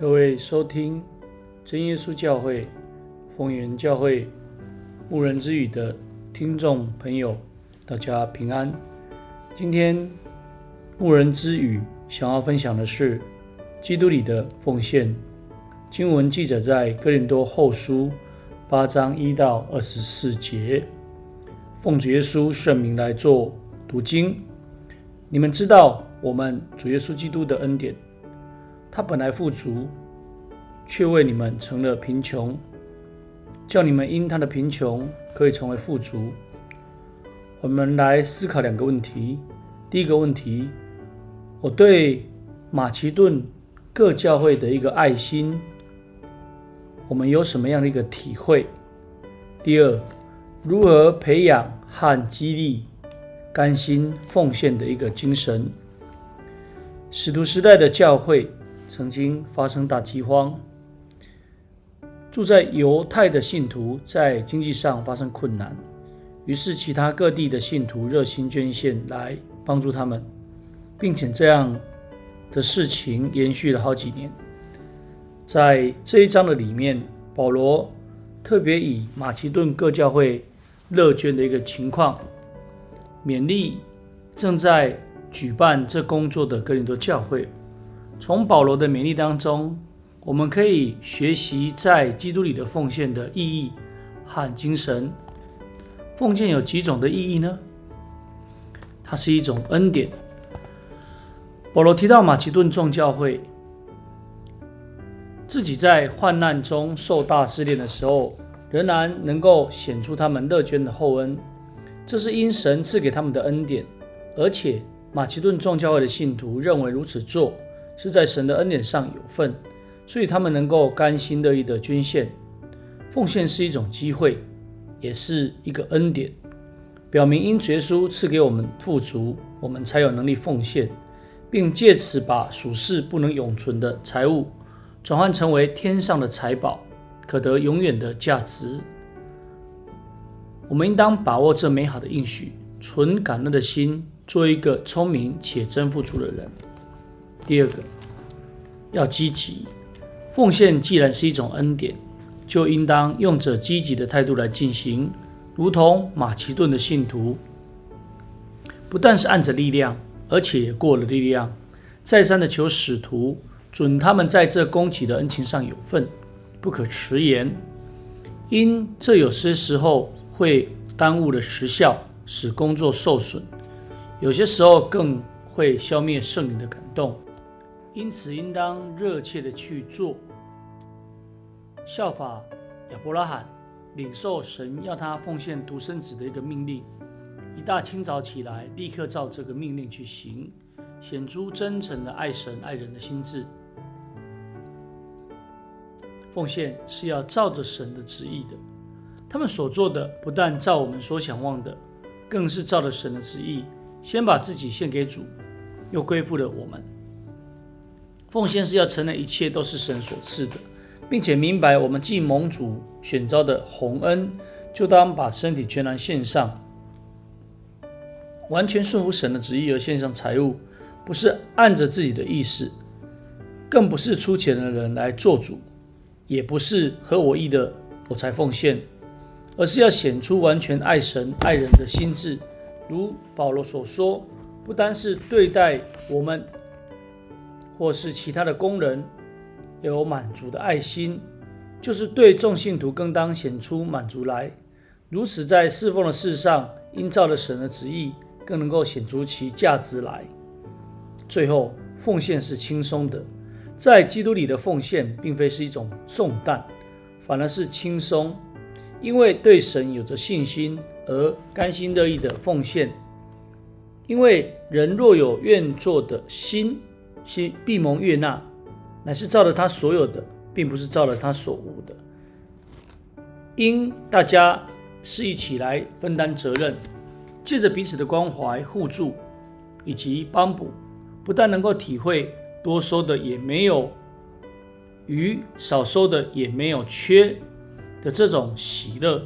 各位收听真耶稣教会丰原教会牧人之语的听众朋友，大家平安。今天牧人之语想要分享的是基督里的奉献。经文记载在哥林多后书八章一到二十四节。奉主耶稣圣名来做读经。你们知道我们主耶稣基督的恩典，他本来富足，却为你们成了贫穷，叫你们因他的贫穷可以成为富足。我们来思考两个问题。第一个问题，我对马其顿各教会的一个爱心，我们有什么样的一个体会？第二，如何培养和激励？甘心奉献的一个精神。使徒时代的教会曾经发生大饥荒，住在犹太的信徒在经济上发生困难，于是其他各地的信徒热心捐献来帮助他们，并且这样的事情延续了好几年。在这一章的里面，保罗特别以马其顿各教会乐捐的一个情况。勉励正在举办这工作的哥林多教会。从保罗的勉励当中，我们可以学习在基督里的奉献的意义和精神。奉献有几种的意义呢？它是一种恩典。保罗提到马其顿众教会自己在患难中受大试炼的时候，仍然能够显出他们乐捐的厚恩。这是因神赐给他们的恩典，而且马其顿众教会的信徒认为如此做是在神的恩典上有份，所以他们能够甘心乐意的捐献。奉献是一种机会，也是一个恩典，表明因耶稣赐给我们富足，我们才有能力奉献，并借此把属世不能永存的财物转换成为天上的财宝，可得永远的价值。我们应当把握这美好的应许，存感恩的心，做一个聪明且真富足的人。第二个，要积极奉献。既然是一种恩典，就应当用着积极的态度来进行，如同马其顿的信徒，不但是按着力量，而且也过了力量，再三的求使徒准他们在这供给的恩情上有份，不可迟延，因这有些时候。会耽误了时效，使工作受损；有些时候更会消灭圣灵的感动。因此，应当热切的去做，效法亚伯拉罕，领受神要他奉献独生子的一个命令。一大清早起来，立刻照这个命令去行，显出真诚的爱神爱人的心志。奉献是要照着神的旨意的。他们所做的不但照我们所想望的，更是照着神的旨意，先把自己献给主，又归附了我们。奉献是要承认一切都是神所赐的，并且明白我们既蒙主选召的宏恩，就当把身体全然献上，完全顺服神的旨意而献上财物，不是按着自己的意思，更不是出钱的人来做主，也不是合我意的我才奉献。而是要显出完全爱神爱人的心志，如保罗所说，不单是对待我们，或是其他的工人有满足的爱心，就是对众信徒更当显出满足来。如此在侍奉的事上，因照了神的旨意，更能够显出其价值来。最后，奉献是轻松的，在基督里的奉献，并非是一种重担，反而是轻松。因为对神有着信心而甘心乐意的奉献，因为人若有愿做的心，心必蒙悦纳，乃是照着他所有的，并不是照着他所无的。因大家是一起来分担责任，借着彼此的关怀互助以及帮补，不但能够体会多收的也没有余，少收的也没有缺。的这种喜乐，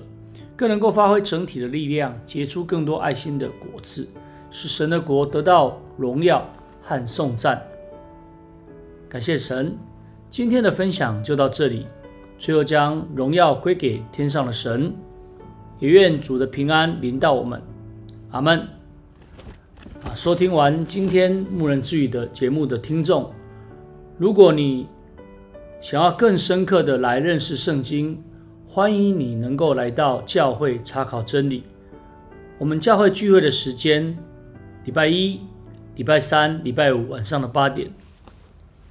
更能够发挥整体的力量，结出更多爱心的果子，使神的国得到荣耀和颂赞。感谢神，今天的分享就到这里，最后将荣耀归给天上的神，也愿主的平安临到我们。阿门。啊，收听完今天牧人之语的节目的听众，如果你想要更深刻的来认识圣经，欢迎你能够来到教会查考真理。我们教会聚会的时间，礼拜一、礼拜三、礼拜五晚上的八点，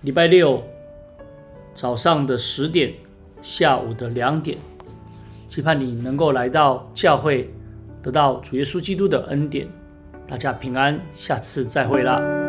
礼拜六早上的十点，下午的两点。期盼你能够来到教会，得到主耶稣基督的恩典。大家平安，下次再会啦。